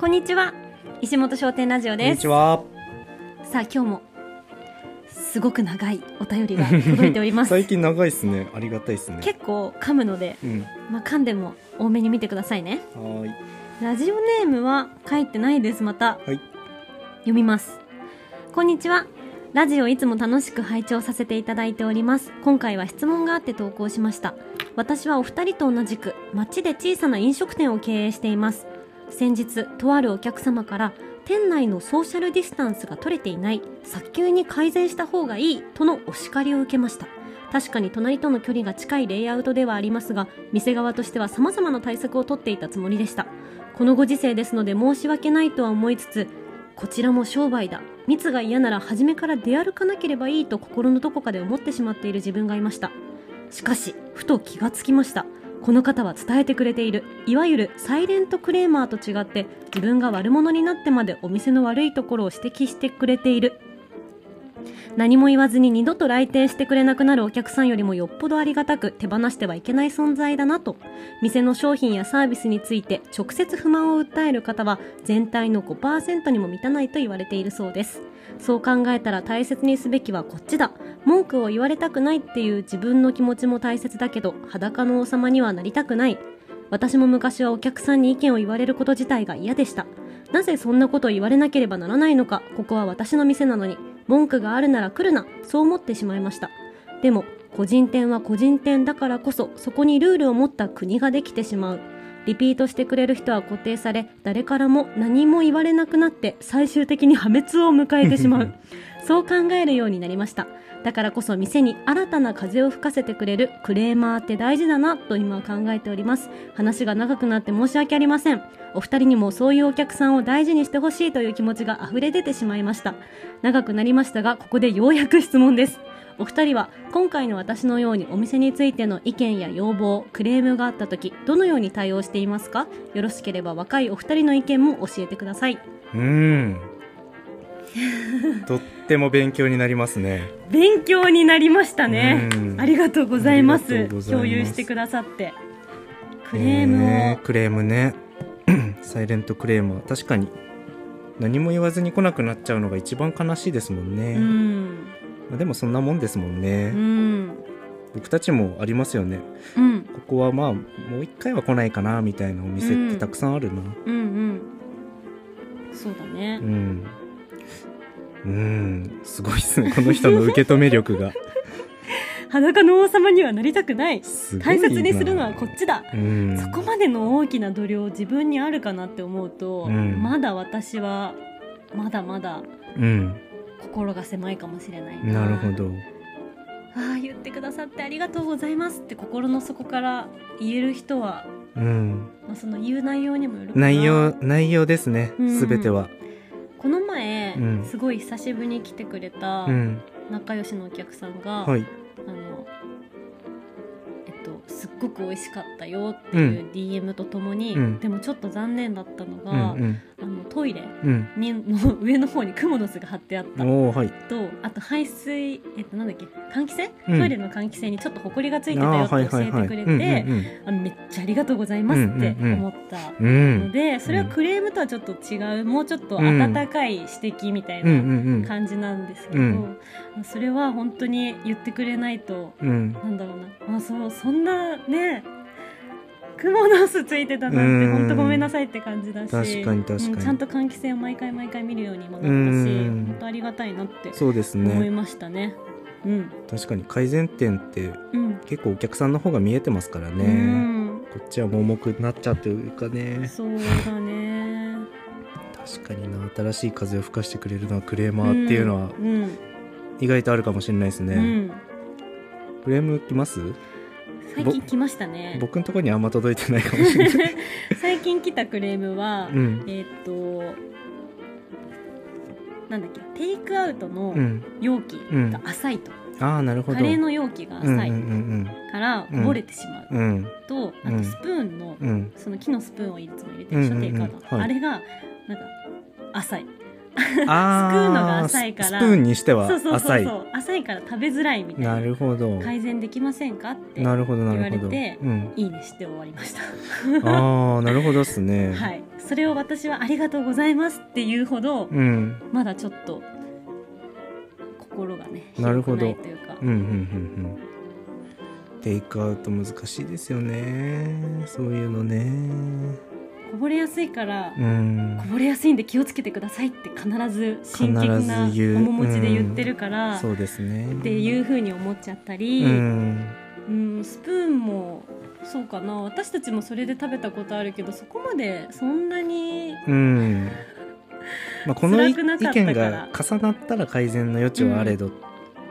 こんにちは石本商店ラジオこんですにちは。さあ今日もすごく長いお便りが 届いております最近長いですね。ありがたいですね。結構噛むので、うん。まあ、噛んでも多めに見てくださいねはーい。ラジオネームは書いてないですまたはい。読みますこんにちはラジオいつも楽しく拝聴させていただいております今回は質問があって投稿しました私はお二人と同じく町で小さな飲食店を経営しています先日とあるお客様から店内のソーシャルディスタンスが取れていない早急に改善した方がいいとのお叱りを受けました。確かに隣との距離が近いレイアウトではありますが店側としては様々な対策を取っていたつもりでした。このご時世ですので申し訳ないとは思いつつこちらも商売だ。密が嫌なら初めから出歩かなければいいと心のどこかで思ってしまっている自分がいました。しかしふと気がつきました。この方は伝えてくれている。いわゆるサイレントクレーマーと違って自分が悪者になってまでお店の悪いところを指摘してくれている。何も言わずに二度と来店してくれなくなるお客さんよりもよっぽどありがたく手放してはいけない存在だなと店の商品やサービスについて直接不満を訴える方は全体の5%にも満たないと言われているそうです。そう考えたら大切にすべきはこっちだ。文句を言われたくないっていう自分の気持ちも大切だけど裸の王様にはなりたくない。私も昔はお客さんに意見を言われること自体が嫌でした。なぜそんなことを言われなければならないのかここは私の店なのに文句があるなら来るなそう思ってしまいました。でも個人店は個人店だからこそそこにルールを持った国ができてしまう。リピートしてくれる人は固定され誰からも何も言われなくなって最終的に破滅を迎えてしまう。そう考えるようになりました。だからこそ店に新たな風を吹かせてくれるクレーマーって大事だなと今は考えております。話が長くなって申し訳ありません。お二人にもそういうお客さんを大事にしてほしいという気持ちが溢れ出てしまいました。長くなりましたがここでようやく質問ですお二人は今回の私のようにお店についての意見や要望クレームがあった時どのように対応していますか？よろしければ若いお二人の意見も教えてください。うーん。とっても勉強になりますね。勉強になりましたね。うん。ありがとうございます。ありがとうございます。共有してくださって。クレームを、ねクレームね。サイレントクレームは。確かに何も言わずに来なくなっちゃうのが一番悲しいですもんね。うんまあでもそんなもんですもんね。うん僕たちもありますよね。うんここはまあもう一回は来ないかなみたいなお店ってたくさんあるな。うんうんそうだねうん。うん、すごいっすね。この人の受け止め力が。裸の王様にはなりたくない大切にするのはこっちだうん。そこまでの大きな度量自分にあるかなって思うと、うんまだ私はまだまだうん。心が狭いかもしれないなるほど。ああ言ってくださってありがとうございますって心の底から言える人は、うん。まあ、その言う内容にもよるかな内容、内容ですね。うんすべては。この前、うんすごい久しぶりに来てくれたうん。仲良しのお客さんが、はい。あのえっとすっごく美味しかったよっていう DM とともに、うんでもちょっと残念だったのうが、んあのトイレうん。にの上の方にクモの巣が貼ってあったうん。おー、はい。とあと排水えっとなんだっけ？換気扇、うんトイレの換気扇にちょっとほこりがついてたよって教えてくれてめっちゃありがとうございますって思った。のでそれはクレームとはちょっと違うもうちょっと温かい指摘みたい。なうん。感じなんですけど、うんそれは本当に言ってくれないとうん。なんだろうなあそうそんなねクモの巣ついてたなんてうん本当ごめんなさいって感じだし確かに確かにうんちゃんと換気扇を毎回毎回見るようにもなったしうん本当ありがたいなってそうです思いね。ましたね。うん、確かに改善点ってうん、結構お客さんの方が見えてますからうね。ん、こっちは盲目になっちゃうというかね。そうだね。確かにな。新しい風を吹かしてくれるのはクレーマーっていうのはうん、意外とあるかもしれないですね。うん、クレーム来ます？最近来ましたね。僕のところにあんま届いてないかもしれない。最近来たクレームは、うん。えーっと。なんだっけテイクアウトのうん。容器が浅いと、ああ、なるほど。カレーの容器が浅いうんうんからこぼれてしまううんうん。と、あとスプーンの、うん。うん。その木のスプーンをいつも入れてるでしょ、うんうんうんテイクアウト、はいあれがなんか浅いあすくうのが浅いから。スプーンにしてはそうそうそう浅い。そう。浅い。から食べづらいみたいな。なるほど。改善できませんかってなるほど、な言わ。れてうん。いいねして終わりました。ああ、なるほどですね。はい。それを私はありがとうございますっていうほどうん。まだちょっと心がねなるほど。広くないというか。うんうんうんうん。テイクアウト難しいですよね。そういうのねこぼれやすいからうん。こぼれやすいんで気をつけてくださいって必ず真剣必な面持ちで言ってるから、そうですね。っていう風に思っちゃったり、うん。うん、スプーンもそうかな。私たちもそれで食べたことあるけどそこまでそんなにうん。まあ、この意見が重なったら改善の余地はあれどっ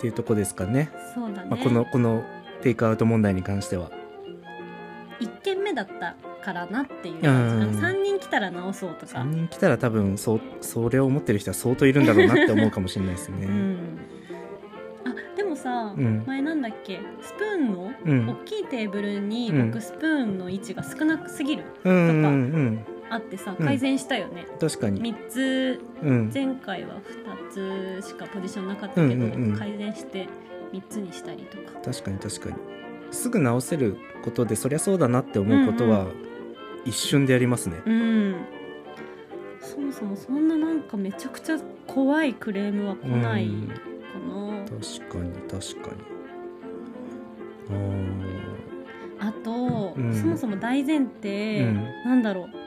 ていうとこですかね、そうだね、まあ、このこのテイクアウト問題に関しては。1軒目だったからなっていう感じ。かうんな3人来たら直そうとか。3人来たら多分そうそれを思ってる人は相当いるんだろうなって思うかもしれないですね。うん。あでもさ、うん。前なんだっけ？スプーンのうん。大きいテーブルにうん。僕スプーンの位置が少なすぎる、うんうんうん。あってさうん。改善したよね、確かに。3つうん。前回は2つしかポジションなかったけど、うんうんうん。改善して3つにしたりとか。確かに確かに。すぐ直せることでそりゃそうだなって思うことは一瞬でやりますね。うん。そもそもそんななんかめちゃくちゃ怖いクレームは来ないうん。かな、確かに確かに。ああと、うん。そもそも大前提、うん。なんだろう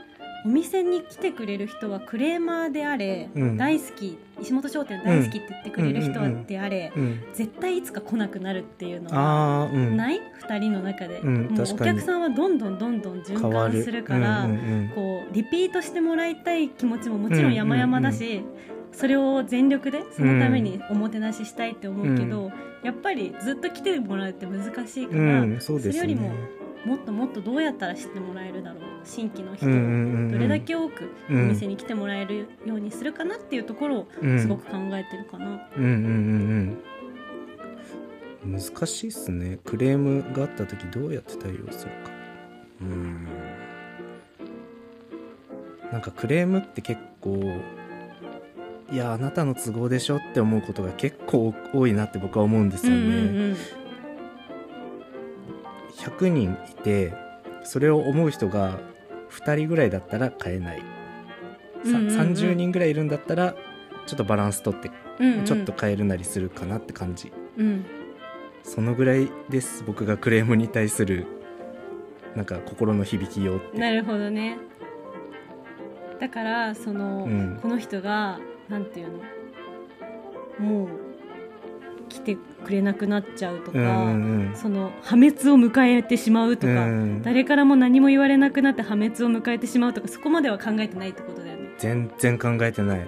お店に来てくれる人はクレーマーであれ、うん。大好き石本商店大好きって言ってくれる人はであれ、ーうん。絶対いつか来なくなるっていうのはあーうん。ない？2人の中で、うんもうお客さんはどんどんどんどん循環するからうんうんこうリピートしてもらいたい気持ちももちろん山々だし、それを全力でそのためにおもてなししたいって思うけど、やっぱりずっと来てもらうって難しいかうんら、うんそね。それよりももっともっとどうやったら知ってもらえるだろう新規の人どれだけ多くおうん店に来てもらえるようにするかなっていうところをうん。すごく考えてるかな。うんうんうんうん。難しいっすね。クレームがあった時どうやって対応するか。うん。なんかクレームって結構いやあなたの都合でしょって思うことが結構多いなって僕は思うんですよね、うんうん100人いてそれを思う人が2人ぐらいだったら変えない、さうんうんうん。30人ぐらいいるんだったらちょっとバランス取ってうんうん。うんちょっと変えるなりするかなって感じ、うん。そのぐらいです僕がクレームに対するなんか心の響きようって。なるほどね。だからその、うん。この人がなんていうの？もう来てくれなくなっちゃうとか、うんうんその破滅を迎えてしまうとうんか、うん。誰からも何も言われなくなって破滅を迎えてしまうとかそこまでは考えてないってことだよね。全然考えてない。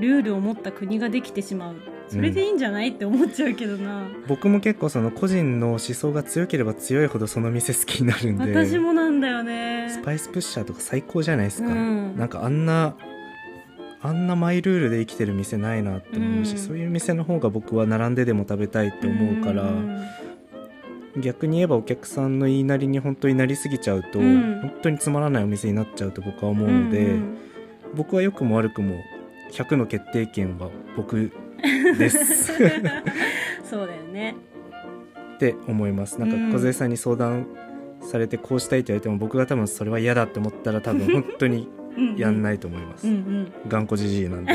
ルールを持った国ができてしまう。それでいいんじゃない、って思っちゃうけどな。僕も結構その個人の思想が強ければ強いほどその店好きになるんで。私もなんだよねスパイスプッシャーとか最高じゃないですか、うんなんかあんなあんなマイルールで生きてる店ないなって思うし、うん。そういう店の方が僕は並んででも食べたいって思うから、ん。逆に言えばお客さんの言いなりに本当になりすぎちゃうと、うん。本当につまらないお店になっちゃうと僕は思うので、うん僕は良くも悪くも100の決定権は僕です。そうだよね。って思います。なんうん。か梢さんに相談されてこうしたいって言われても僕が多分それは嫌だって思ったら多分本当にやんいないと思います、うんうん。頑固じじいなんで、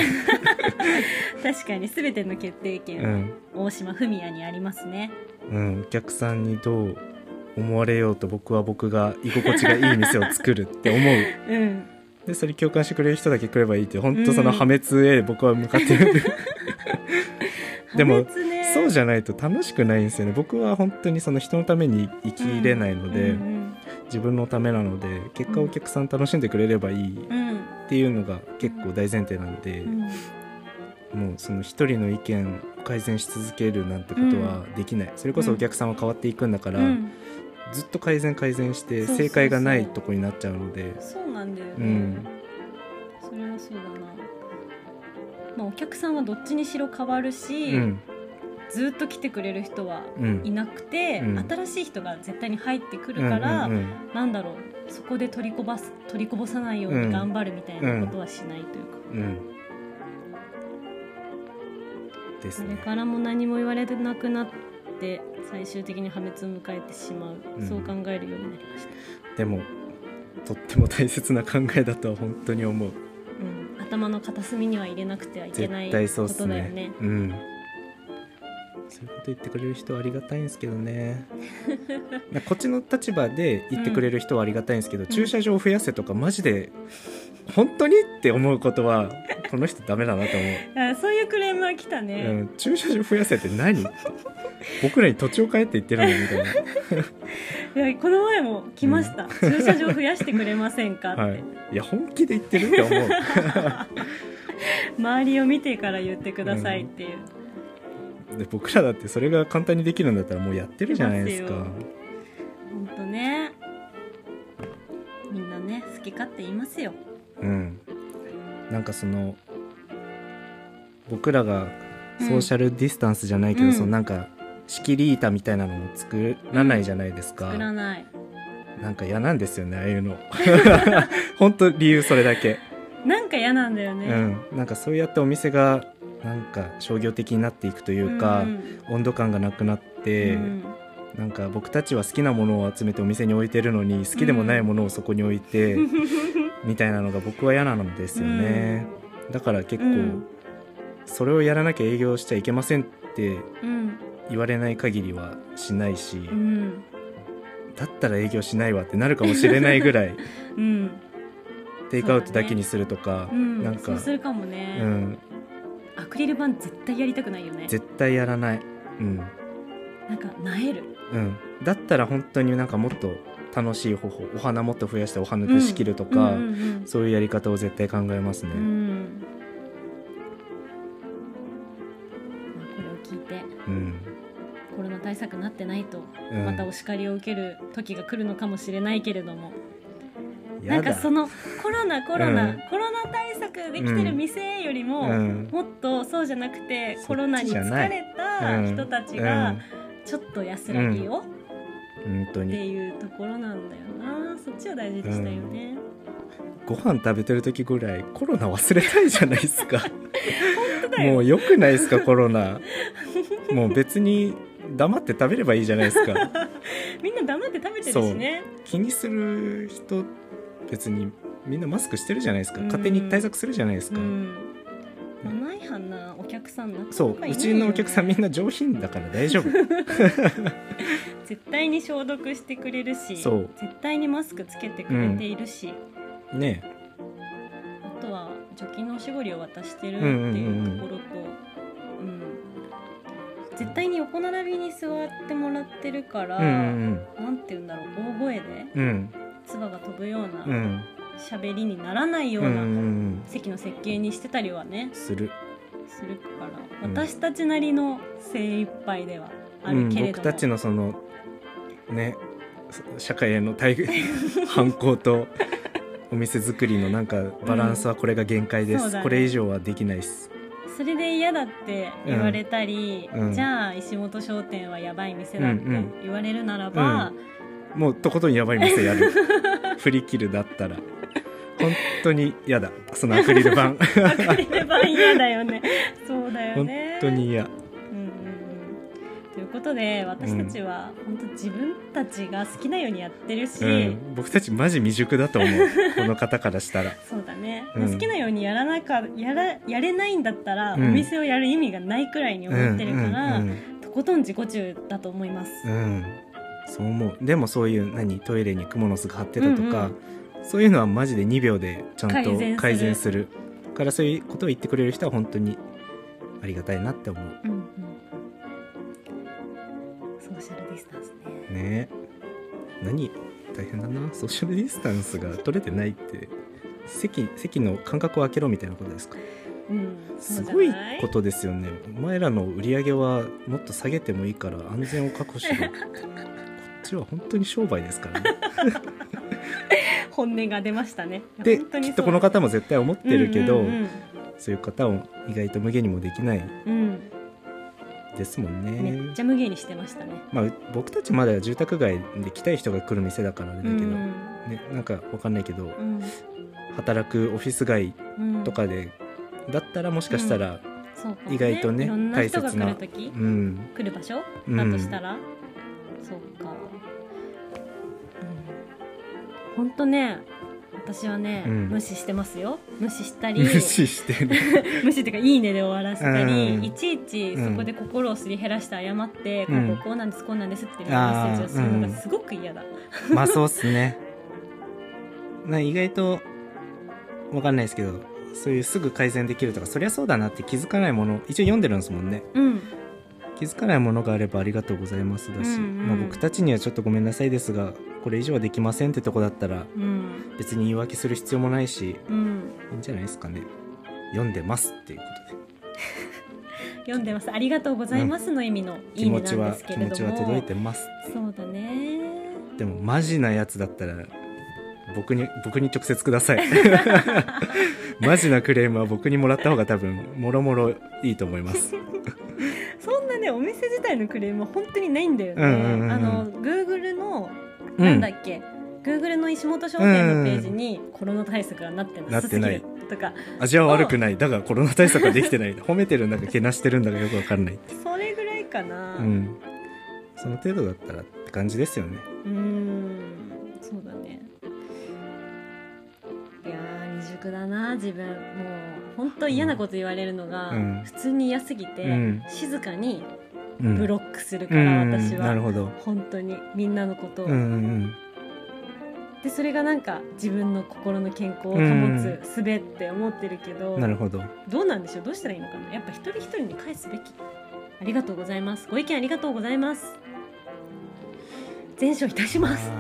確かに全ての決定権はうん。大島文也にありますね。うん、お客さんにどう思われようと僕は僕が居心地がいい店を作るって思う。うん。でそれ共感してくれる人だけ来ればいいって本当その破滅へ僕は向かってる。んで、でもね。そうじゃないと楽しくないんですよね。僕は本当にその人のために生きれないので、うん自分のためなので結果お客さん楽しんでくれればいいうんうんっていうのが結構大前提なんで、うん。もうその一人の意見を改善し続けるなんてことはできない、それこそお客さんは変わっていくんだから、うん。ずっと改善改善して正解がないとこになっちゃうので。そうなんだよね、うん。それはそうだな、まあ、お客さんはどっちにしろ変わるし、うんずっと来てくれる人はうん。いなくて、うん。新しい人が絶対に入ってくるから、うんうんなんだろうそこで取りこばす取りこぼさないように頑張るみたいなことはしないというか、うん。うんですね。誰からも何も言われなくなって最終的に破滅を迎えてしまう、うん。そう考えるようになりました。でもとっても大切な考えだとは本当に思う。うん、頭の片隅には入れなくてはいけ絶ないことだよね。うんそういうこと言ってくれる人はありがたいんですけどね。なこっちの立場で言ってくれる人はありがたいんですけど、駐車場を増やせとかマジで本当にって思うことはこの人ダメだなと思あそういうクレームは来たう、ね、うん、駐車場増やせって何？僕らに土地を買えって言ってるのみたいな。いやこの前も来ました、駐車場増やしてくれませんかって、はい、いや本気で言ってるって思う。周りを見てから言ってくださいっていう、で僕らだってそれが簡単にできるんだったらもうやってるじゃないですか。ほんとね。みんなね好き勝手言いますよ。うん。なんかその僕らがソーシャルディスタンスじゃないけど、うん。そのなんか仕切り板みたいなのも作らないじゃないですか、作らない。なんか嫌なんですよねああいうの。本当理由それだけ、なんか嫌なんだよね、うん。なんかそうやってお店がなんか商業的になっていくというか、ん。温度感がなくなって、うん。なんか僕たちは好きなものを集めてお店に置いてるのに好きでもないものをそこに置いて、みたいなのが僕は嫌なんですよね、だから結構、うん。それをやらなきゃ営業しちゃいけませんってうん。言われない限りはしないし、うん。だったら営業しないわってなるかもしれないぐらい うん。テイクアウトだけにするとか、うん。なんかそうするかもね、うん、アクリル板絶対やりたくないよね。絶対やらない、うん。なんかなえる。うん、だったら本当になんかもっと楽しい方法お花もっと増やしてお花で仕切るとか、うんうんうんそういうやり方を絶対考えますね。うん。まあ、これを聞いてうん。コロナ対策なってないと、うん。またお叱りを受ける時が来るのかもしれないけれどもなんかそのコロナコロナ、うんコロナ対策できてる店よりも、うん。もっとそうじゃなくてコロナに疲れた人たちがちょっと安らぎをってにいうところなんだよな。そっちを大事にしたいよね、ご飯食べてる時ぐらいコロナ忘れたいじゃないですか。もう良くないですかコロナ。もう別に黙って食べればいいじゃないですか。みんな黙って食べてるしね。気にする人別にみんなマスクしてるじゃないですか。うん。勝手に対策するじゃないですか、うん。マナー違反なお客さんなかなかそう。うちのお客さんみんな上品だから大丈夫。絶対に消毒してくれるしそう。絶対にマスクつけてくれているし、ね。あとは除菌のおしぼりを渡してるってうんうんうんうん。いうところと、うん。絶対に横並びに座ってもらってるから、うんうんなんて言うんだろう大声でうんうん唾が飛ぶよううなん。喋りにならないよううんなうん。席の設計にしてたりはね。する。するからうん。私たちなりの精一杯ではあうん、るけれども、僕たちのそのね社会への対 反抗とお店作りのなんかバランスはこれが限界です、そうだね。これ以上はできないっす。それで嫌だって言われたり、うん。うん。じゃあ石本商店はやばい店だってうんうん。言われるならば、もうとことんやばい店やる。振り切るだったら。本当に嫌だ。そのアクリル板。アクリル板嫌だよね。そうだよ本ね当に嫌。うんうんうん。ということで私たちは本当自分たちが好きなようにやってるし、うん、僕たちマジ未熟だと思う。この方からしたら。そうだね、うん。好きなようにやらなかやらやれないんだったら、うん。お店をやる意味がないくらいに思ってるから、うんとことん自己中だと思います、うんうんそう思う。でもそういう何トイレにクモの巣が張ってたとか、うんそういうのはマジで2秒でちゃんと改善する。からそういうことを言ってくれる人は本当にありがたいなって思う。うんうん。ソーシャルディスタンスね。ね。何？大変だな。ソーシャルディスタンスが取れてないって。席席の間隔を空けろみたいなことですか？うん。すごいことですよね。お前らの売り上げはもっと下げてもいいから安全を確保しろ ちは本当に商売ですからね。本音が出ましたね。できっとこの方も絶対思ってるけど、うんうんそういう方を意外と無限にもできない。うん。ですもんね。うんめっちゃ無限にしてましたね。まあ、う僕たちまだ住宅街で来たい人が来る店だからあれだけど、うんね、なんかわかんないけどうん。働くオフィス街うんとかで、だったらもしかしたら、意外とねいろんな人が大切な来る時うん。来る場所？うん。だとしたら、そうか、本当ね私はね、うん。無視してますよ。無視したり。無視してる 無視っていうか「いいね」で終わらせたり、うん。いちいちそこで心をすり減らして謝って、うん。こうこうこうなんですこうなんですっていうメッセージをするのがすごく嫌だ、まあそうっすね。な意外とわかんないですけどそういうすぐ改善できるとかそりゃそうだなって気づかないもの一応読んでるんですもんね。うん気づかないものがあればありがとうございますだし、うんうん。まあ、僕たちにはちょっとごめんなさいですがこれ以上はできませんってとこだったらうん。別に言い訳する必要もないしうん。いいんじゃないですかね。読んでますっていうことで。読んでます。ありがとうございますの意味のいいねなんですけれども。気持ちは届いてますそうだね。でもマジなやつだったら僕に僕に直接ください。マジなクレームは僕にもらった方が多分もろもろいいと思いますねお店自体のクレームは本当にないんだよね、うんうんうんあの Google のうん。なんだっけ、Google の石本商店のページにコロナ対策がなってなさすぎるとか。味は悪くない。だがコロナ対策はできてない。褒めてるんだかけなしてるんだかよくわかんないそれぐらいかな。ううん。その程度だったらって感じですよね。ーん。そうだね。いやー未熟だな自分。もう本当嫌なこと言われるのがうん。普通に嫌すぎて、うん。静かにうん。ブロックするかうら、ん。私は。本当にみんなのことを、でそれがなんか自分の心の健康を保つ術って思ってるけど、うんなるほど。どうなんでしょう？どうしたらいいのかな？やっぱ一人一人に返すべき。ありがとうございます。ご意見ありがとうございます。全処いたします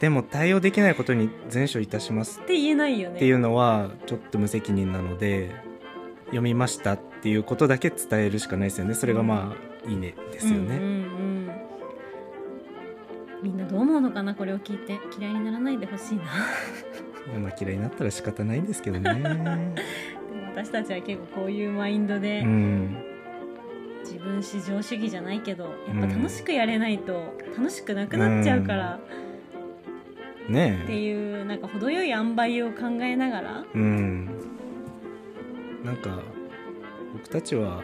でも対応できないことに全処いたします。って言えないよね。っていうのはちょっと無責任なので読みましたっていうことだけ伝えるしかないですよね。それがまあいいねですよね、うんうんうんみんなどう思うのかな？これを聞いて。嫌いにならないでほしいな。まあ嫌いになったら仕方ないんですけどね。でも私たちは結構こういうマインドで、うん。自分至上主義じゃないけどやっぱ楽しくやれないと楽しくなくなっちゃうから、ねってえいうなんか程よい塩梅を考えながらうん。なんか僕たちは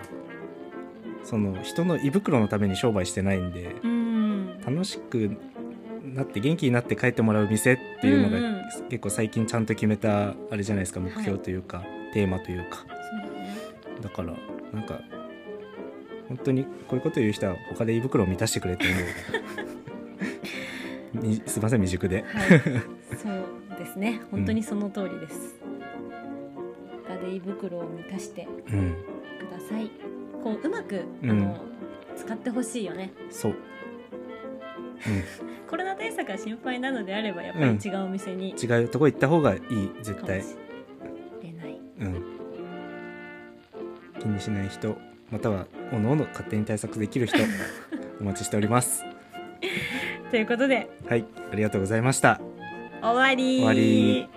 その人の胃袋のために商売してないんでうん。楽しくなって元気になって帰ってもらう店っていうのが、うんうん。結構最近ちゃんと決めたあれじゃないですか目標というか、テーマというか。だからなんか本当にこういうこと言う人は他で胃袋を満たしてくれって思う。みすいません未熟で。はい。そうですね。本当にその通りです、他で胃袋を満たしてうんください。こううまく、うん。あの使ってほしいよね。そう、コロナ対策が心配なのであればやっぱり違うお店に。うん、違うとこ行った方がいい絶対。かもしれない。うん。気にしない人またはおのおの勝手に対策できる人 お待ちしておりますということで。はい。ありがとうございました。終わり。終わり